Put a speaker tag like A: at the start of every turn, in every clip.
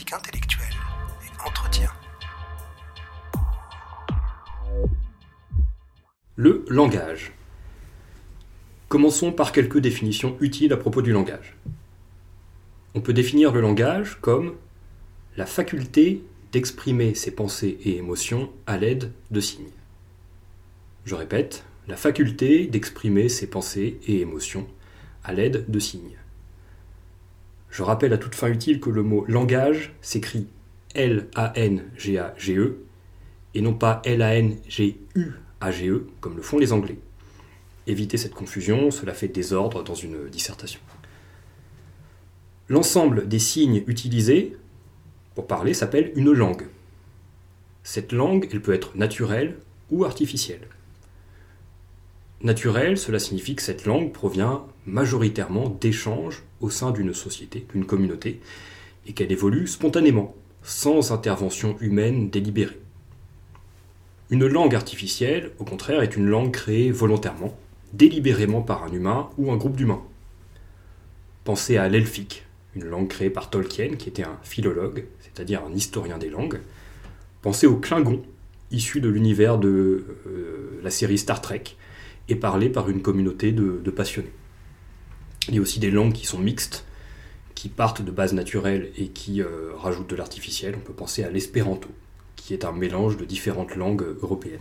A: et entretien.
B: Le langage. Commençons par quelques définitions utiles à propos du langage. On peut définir le langage comme la faculté d'exprimer ses pensées et émotions à l'aide de signes. Je répète, la faculté d'exprimer ses pensées et émotions à l'aide de signes. Je rappelle à toute fin utile que le mot langage s'écrit L-A-N-G-A-G-E et non pas L-A-N-G-U-A-G-E comme le font les Anglais. Évitez cette confusion, cela fait désordre dans une dissertation. L'ensemble des signes utilisés pour parler s'appelle une langue. Cette langue, elle peut être naturelle ou artificielle. Naturelle, cela signifie que cette langue provient majoritairement d'échanges au sein d'une société, d'une communauté, et qu'elle évolue spontanément, sans intervention humaine délibérée. Une langue artificielle, au contraire, est une langue créée volontairement, délibérément par un humain ou un groupe d'humains. Pensez à l'elfique, une langue créée par Tolkien, qui était un philologue, c'est-à-dire un historien des langues. Pensez au Klingon, issu de l'univers de euh, la série Star Trek, et parlé par une communauté de, passionnés. Il y a aussi des langues qui sont mixtes, qui partent de bases naturelles et qui euh, rajoutent de l'artificiel. On peut penser à l'espéranto, qui est un mélange de différentes langues européennes.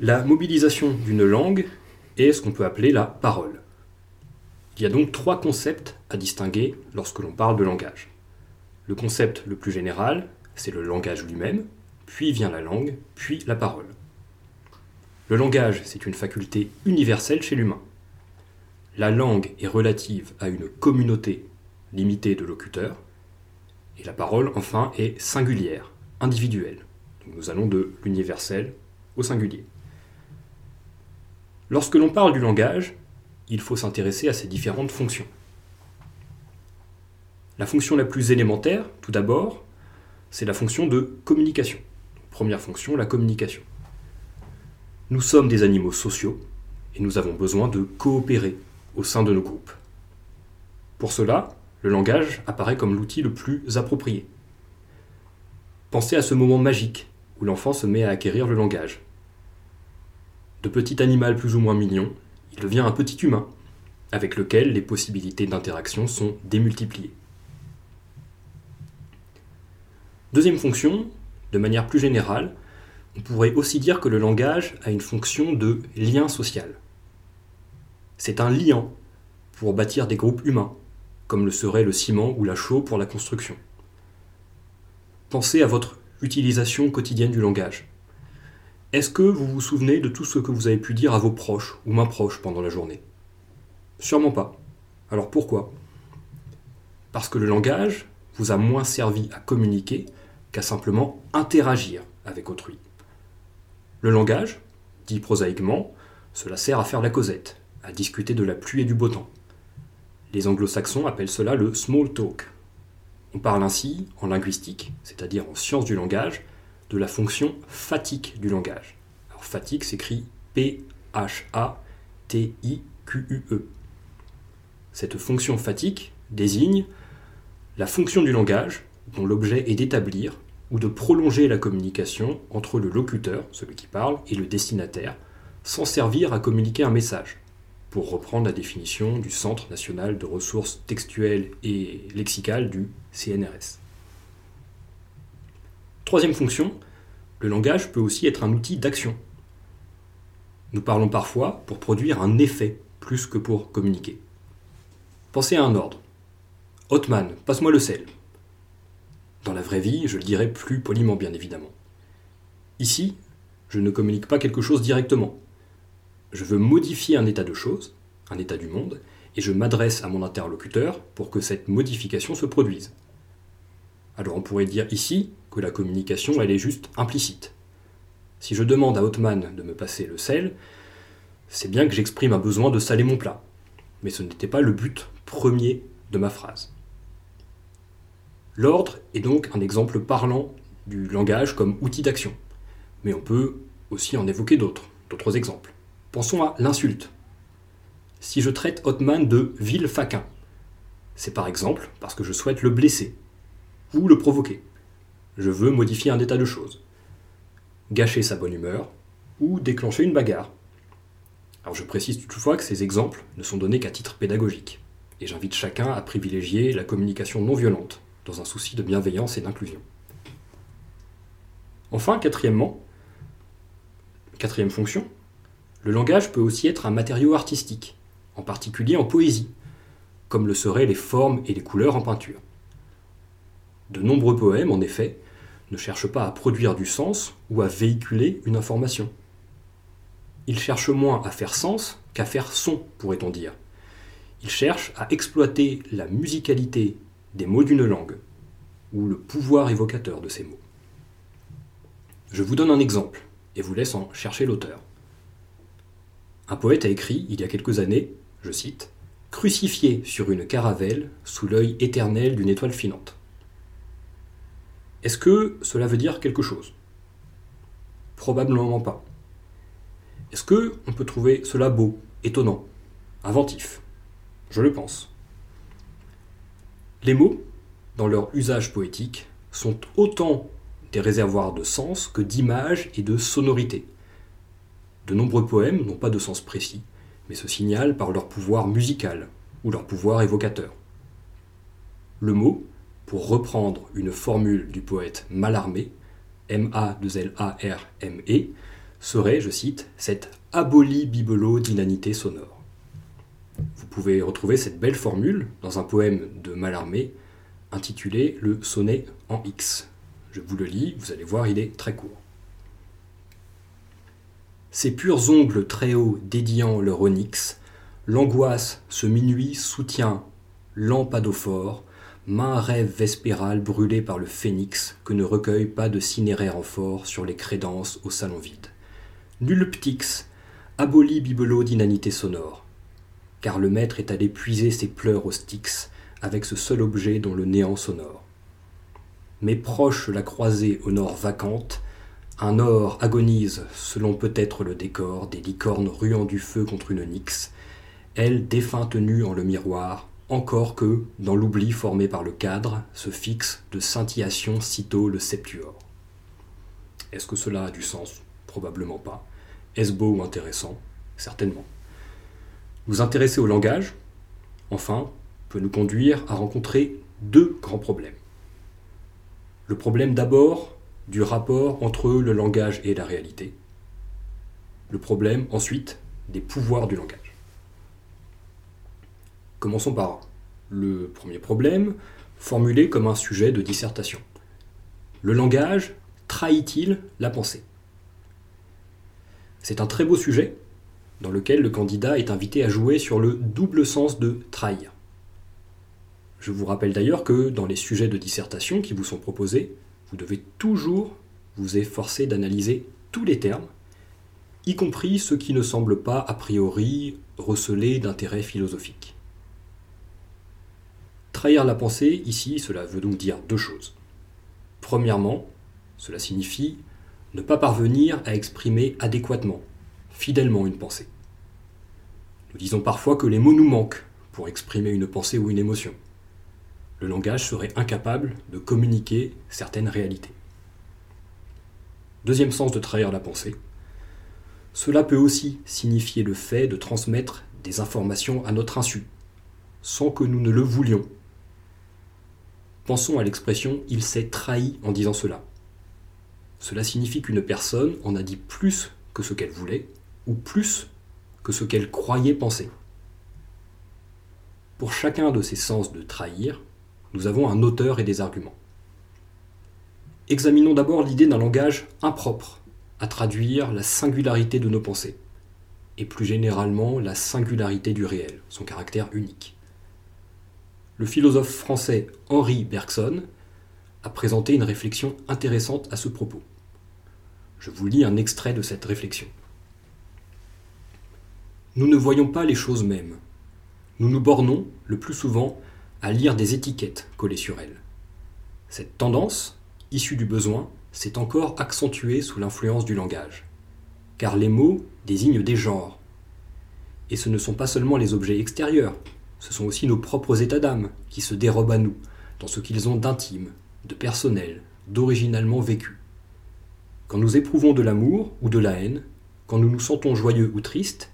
B: La mobilisation d'une langue est ce qu'on peut appeler la parole. Il y a donc trois concepts à distinguer lorsque l'on parle de langage. Le concept le plus général, c'est le langage lui-même, puis vient la langue, puis la parole. Le langage, c'est une faculté universelle chez l'humain. La langue est relative à une communauté limitée de locuteurs, et la parole, enfin, est singulière, individuelle. nous allons de l'universel au singulier. Lorsque l'on parle du langage, il faut s'intéresser à ses différentes fonctions. La fonction la plus élémentaire, tout d'abord, c'est la fonction de communication. Première fonction, la communication. Nous sommes des animaux sociaux et nous avons besoin de coopérer au sein de nos groupes. Pour cela, le langage apparaît comme l'outil le plus approprié. Pensez à ce moment magique où l'enfant se met à acquérir le langage. De petit animal plus ou moins mignon, il devient un petit humain, avec lequel les possibilités d'interaction sont démultipliées. Deuxième fonction, de manière plus générale, on pourrait aussi dire que le langage a une fonction de lien social. C'est un liant pour bâtir des groupes humains, comme le serait le ciment ou la chaux pour la construction. Pensez à votre utilisation quotidienne du langage. Est-ce que vous vous souvenez de tout ce que vous avez pu dire à vos proches ou mains proches pendant la journée? Sûrement pas. Alors pourquoi? Parce que le langage vous a moins servi à communiquer qu'à simplement interagir avec autrui. Le langage, dit prosaïquement, cela sert à faire la causette, à discuter de la pluie et du beau temps. Les anglo-saxons appellent cela le small talk. On parle ainsi, en linguistique, c'est-à-dire en science du langage, de la fonction phatique du langage. Alors s'écrit P-H-A-T-I-Q-U-E. Cette fonction phatique désigne la fonction du langage dont l'objet est d'établir ou de prolonger la communication entre le locuteur, celui qui parle, et le destinataire, sans servir à communiquer un message, pour reprendre la définition du Centre national de ressources textuelles et lexicales du CNRS. Troisième fonction, le langage peut aussi être un outil d'action. Nous parlons parfois pour produire un effet plus que pour communiquer. Pensez à un ordre. Hotman, passe-moi le sel. Dans la vraie vie, je le dirais plus poliment bien évidemment. Ici, je ne communique pas quelque chose directement. Je veux modifier un état de choses, un état du monde, et je m'adresse à mon interlocuteur pour que cette modification se produise. Alors on pourrait dire ici que la communication, elle est juste implicite. Si je demande à Hotman de me passer le sel, c'est bien que j'exprime un besoin de saler mon plat. Mais ce n'était pas le but premier de ma phrase. L'ordre est donc un exemple parlant du langage comme outil d'action. Mais on peut aussi en évoquer d'autres, d'autres exemples. Pensons à l'insulte. Si je traite Hotman de vil faquin, c'est par exemple parce que je souhaite le blesser, ou le provoquer. Je veux modifier un état de choses. Gâcher sa bonne humeur ou déclencher une bagarre. Alors je précise toutefois que ces exemples ne sont donnés qu'à titre pédagogique, et j'invite chacun à privilégier la communication non violente, dans un souci de bienveillance et d'inclusion. Enfin, quatrièmement, quatrième fonction, le langage peut aussi être un matériau artistique, en particulier en poésie, comme le seraient les formes et les couleurs en peinture. De nombreux poèmes, en effet, ne cherchent pas à produire du sens ou à véhiculer une information. Ils cherchent moins à faire sens qu'à faire son, pourrait-on dire. Ils cherchent à exploiter la musicalité des mots d'une langue, ou le pouvoir évocateur de ces mots. Je vous donne un exemple, et vous laisse en chercher l'auteur. Un poète a écrit, il y a quelques années, je cite, Crucifié sur une caravelle sous l'œil éternel d'une étoile filante. Est-ce que cela veut dire quelque chose? Probablement pas. Est-ce que on peut trouver cela beau, étonnant, inventif? Je le pense. Les mots, dans leur usage poétique, sont autant des réservoirs de sens que d'images et de sonorités. De nombreux poèmes n'ont pas de sens précis, mais se signalent par leur pouvoir musical ou leur pouvoir évocateur. Le mot, pour reprendre une formule du poète Mallarmé, M-A-2-L-A-R-M-E, serait, je cite, cette abolie bibelot d'inanité sonore. Vous pouvez retrouver cette belle formule dans un poème de Mallarmé intitulé Le sonnet en X. Je vous le lis, vous allez voir, il est très court. Ces purs ongles très hauts dédiant leur onyx, l'angoisse ce minuit soutient lampadophore, main rêve vespéral brûlé par le phénix que ne recueille pas de cinéraire amphore sur les crédences au salon vide. Nul ptix, aboli bibelot d'inanité sonore, car le maître est allé puiser ses pleurs au styx avec ce seul objet dont le néant sonore. Mais proche la croisée au nord vacante, un or agonise, selon peut-être le décor, des licornes ruant du feu contre une nyx, elle défunte nue en le miroir, encore que, dans l'oubli formé par le cadre, se fixe de scintillation sitôt le septuor. Est-ce que cela a du sens? Probablement pas. Est-ce beau ou intéressant? Certainement. Nous intéresser au langage, enfin, peut nous conduire à rencontrer deux grands problèmes. Le problème d'abord du rapport entre le langage et la réalité. Le problème, ensuite, des pouvoirs du langage. Commençons par le premier problème, formulé comme un sujet de dissertation. Le langage trahit-il la pensée? C'est un très beau sujet dans lequel le candidat est invité à jouer sur le double sens de trahir. Je vous rappelle d'ailleurs que dans les sujets de dissertation qui vous sont proposés, vous devez toujours vous efforcer d'analyser tous les termes, y compris ceux qui ne semblent pas a priori recelés d'intérêt philosophique. Trahir la pensée, ici, cela veut donc dire deux choses. Premièrement, cela signifie ne pas parvenir à exprimer adéquatement, fidèlement une pensée. Disons parfois que les mots nous manquent pour exprimer une pensée ou une émotion le langage serait incapable de communiquer certaines réalités. Deuxième sens de trahir la pensée. Cela peut aussi signifier le fait de transmettre des informations à notre insu, sans que nous ne le voulions. Pensons à l'expression il s'est trahi en disant cela. Cela signifie qu'une personne en a dit plus que ce qu'elle voulait, ou plus que ce qu'elle croyait penser. Pour chacun de ces sens de trahir, nous avons un auteur et des arguments. Examinons d'abord l'idée d'un langage impropre à traduire la singularité de nos pensées, et plus généralement la singularité du réel, son caractère unique. Le philosophe français Henri Bergson a présenté une réflexion intéressante à ce propos. Je vous lis un extrait de cette réflexion. Nous ne voyons pas les choses mêmes. Nous nous bornons, le plus souvent, à lire des étiquettes collées sur elles. Cette tendance, issue du besoin, s'est encore accentuée sous l'influence du langage. Car les mots désignent des genres. Et ce ne sont pas seulement les objets extérieurs, ce sont aussi nos propres états d'âme qui se dérobent à nous dans ce qu'ils ont d'intime, de personnel, d'originalement vécu. Quand nous éprouvons de l'amour ou de la haine, quand nous nous sentons joyeux ou tristes,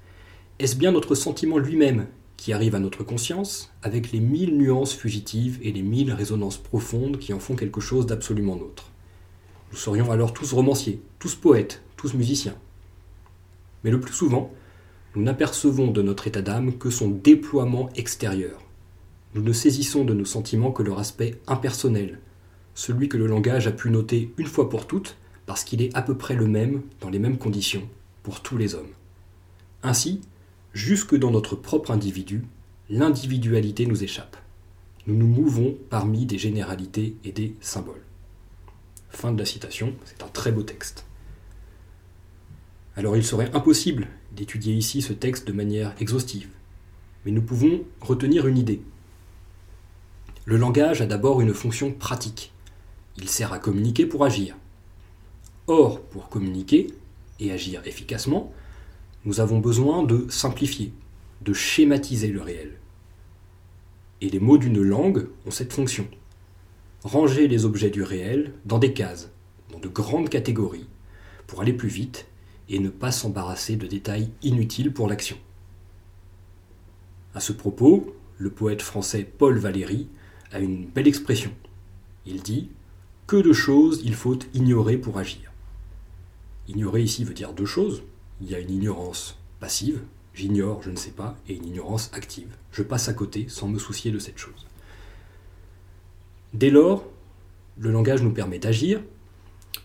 B: est-ce bien notre sentiment lui-même qui arrive à notre conscience avec les mille nuances fugitives et les mille résonances profondes qui en font quelque chose d'absolument nôtre Nous serions alors tous romanciers, tous poètes, tous musiciens. Mais le plus souvent, nous n'apercevons de notre état d'âme que son déploiement extérieur. Nous ne saisissons de nos sentiments que leur aspect impersonnel, celui que le langage a pu noter une fois pour toutes, parce qu'il est à peu près le même, dans les mêmes conditions, pour tous les hommes. Ainsi, jusque dans notre propre individu, l'individualité nous échappe. Nous nous mouvons parmi des généralités et des symboles. Fin de la citation, c'est un très beau texte. Alors il serait impossible d'étudier ici ce texte de manière exhaustive, mais nous pouvons retenir une idée. Le langage a d'abord une fonction pratique. Il sert à communiquer pour agir. Or, pour communiquer et agir efficacement, nous avons besoin de simplifier, de schématiser le réel. Et les mots d'une langue ont cette fonction. Ranger les objets du réel dans des cases, dans de grandes catégories, pour aller plus vite et ne pas s'embarrasser de détails inutiles pour l'action. À ce propos, le poète français Paul Valéry a une belle expression. Il dit Que de choses il faut ignorer pour agir. Ignorer ici veut dire deux choses. Il y a une ignorance passive, j'ignore, je ne sais pas, et une ignorance active. Je passe à côté sans me soucier de cette chose. Dès lors, le langage nous permet d'agir,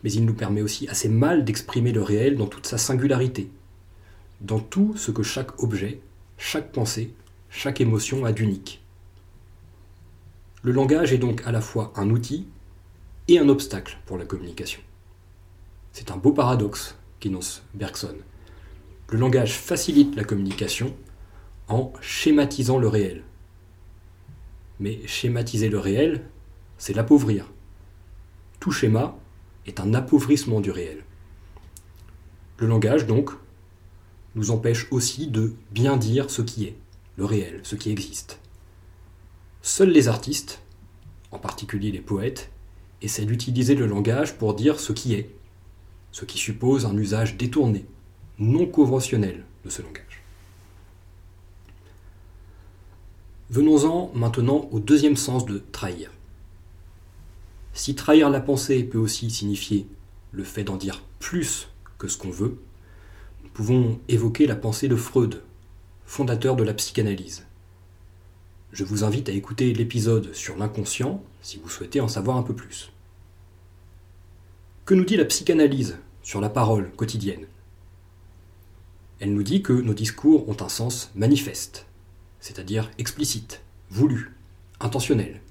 B: mais il nous permet aussi assez mal d'exprimer le réel dans toute sa singularité, dans tout ce que chaque objet, chaque pensée, chaque émotion a d'unique. Le langage est donc à la fois un outil et un obstacle pour la communication. C'est un beau paradoxe qu'énonce Bergson. Le langage facilite la communication en schématisant le réel. Mais schématiser le réel, c'est l'appauvrir. Tout schéma est un appauvrissement du réel. Le langage, donc, nous empêche aussi de bien dire ce qui est, le réel, ce qui existe. Seuls les artistes, en particulier les poètes, essaient d'utiliser le langage pour dire ce qui est, ce qui suppose un usage détourné, non conventionnel de ce langage. Venons-en maintenant au deuxième sens de trahir. Si trahir la pensée peut aussi signifier le fait d'en dire plus que ce qu'on veut, nous pouvons évoquer la pensée de Freud, fondateur de la psychanalyse. Je vous invite à écouter l'épisode sur l'inconscient si vous souhaitez en savoir un peu plus. Que nous dit la psychanalyse sur la parole quotidienne? Elle nous dit que nos discours ont un sens manifeste, c'est-à-dire explicite, voulu, intentionnel.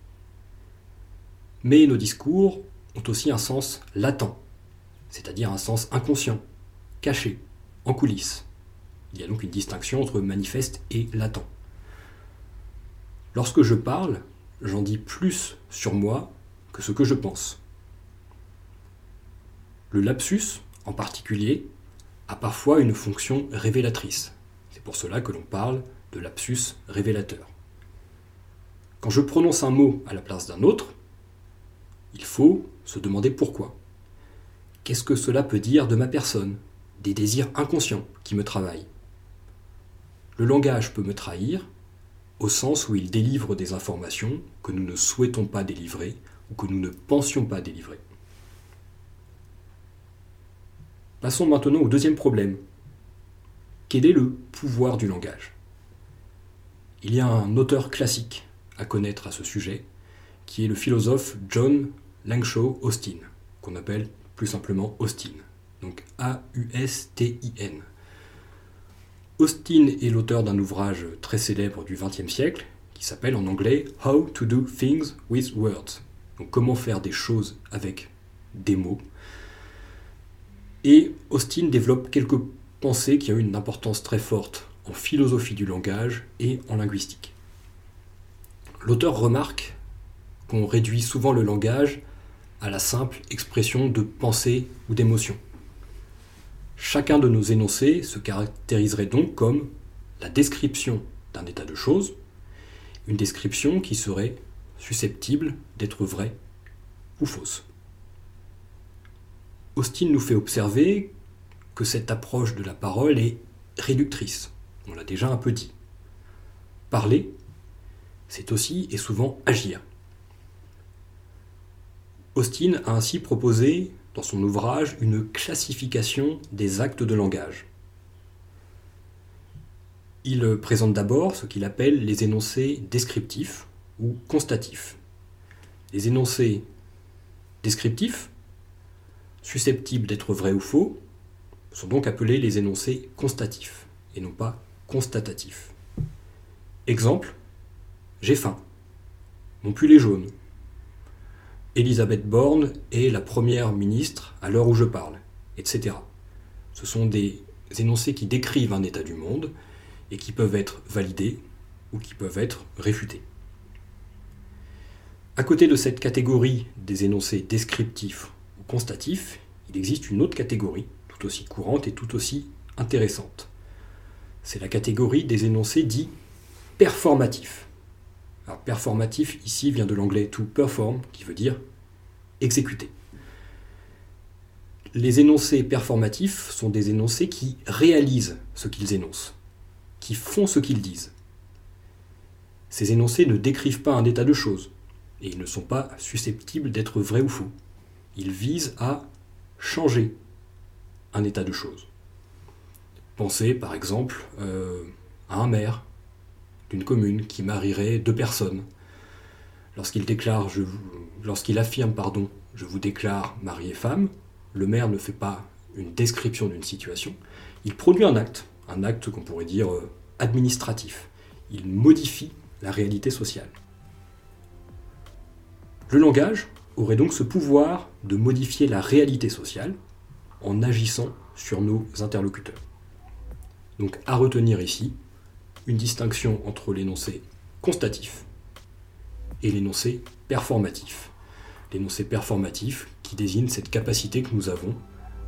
B: Mais nos discours ont aussi un sens latent, c'est-à-dire un sens inconscient, caché, en coulisses. Il y a donc une distinction entre manifeste et latent. Lorsque je parle, j'en dis plus sur moi que ce que je pense. Le lapsus, en particulier, a parfois une fonction révélatrice. C'est pour cela que l'on parle de lapsus révélateur. Quand je prononce un mot à la place d'un autre, il faut se demander pourquoi. Qu'est-ce que cela peut dire de ma personne Des désirs inconscients qui me travaillent? Le langage peut me trahir au sens où il délivre des informations que nous ne souhaitons pas délivrer ou que nous ne pensions pas délivrer. Passons maintenant au deuxième problème. Quel est le pouvoir du langage? Il y a un auteur classique à connaître à ce sujet, qui est le philosophe John Langshaw Austin, qu'on appelle plus simplement Austin. Donc A-U-S-T-I-N. Austin est l'auteur d'un ouvrage très célèbre du XXe siècle qui s'appelle en anglais How to do things with words. Donc comment faire des choses avec des mots. Et Austin développe quelques pensées qui ont une importance très forte en philosophie du langage et en linguistique. L'auteur remarque qu'on réduit souvent le langage à la simple expression de pensée ou d'émotion. Chacun de nos énoncés se caractériserait donc comme la description d'un état de choses, une description qui serait susceptible d'être vraie ou fausses. Austin nous fait observer que cette approche de la parole est réductrice. On l'a déjà un peu dit. Parler, c'est aussi et souvent agir. Austin a ainsi proposé dans son ouvrage une classification des actes de langage. Il présente d'abord ce qu'il appelle les énoncés descriptifs ou constatifs. Les énoncés descriptifs, susceptibles d'être vrais ou faux, sont donc appelés les énoncés constatifs et non pas constatatifs. Exemple, j'ai faim. Mon pull est jaune. Elisabeth Borne est la première ministre à l'heure où je parle, etc. Ce sont des énoncés qui décrivent un état du monde et qui peuvent être validés ou qui peuvent être réfutés. À côté de cette catégorie des énoncés descriptifs ou constatifs, il existe une autre catégorie, tout aussi courante et tout aussi intéressante. C'est la catégorie des énoncés dits performatifs. Alors performatif ici vient de l'anglais to perform, qui veut dire exécuter. Les énoncés performatifs sont des énoncés qui réalisent ce qu'ils énoncent, qui font ce qu'ils disent. Ces énoncés ne décrivent pas un état de choses, et ils ne sont pas susceptibles d'être vrais ou faux. Ils visent à changer un état de choses. Pensez par exemple euh, à un maire d'une commune qui marierait deux personnes. Lorsqu'il affirme, pardon, je vous déclare mari et femme, le maire ne fait pas une description d'une situation, il produit un acte, un acte qu'on pourrait dire euh, administratif. Il modifie la réalité sociale. Le langage aurait donc ce pouvoir de modifier la réalité sociale en agissant sur nos interlocuteurs. Donc à retenir ici une distinction entre l'énoncé constatif et l'énoncé performatif. L'énoncé performatif qui désigne cette capacité que nous avons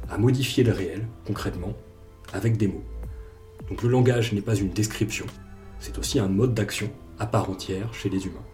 B: à modifier le réel concrètement avec des mots. Donc le langage n'est pas une description, c'est aussi un mode d'action à part entière chez les humains.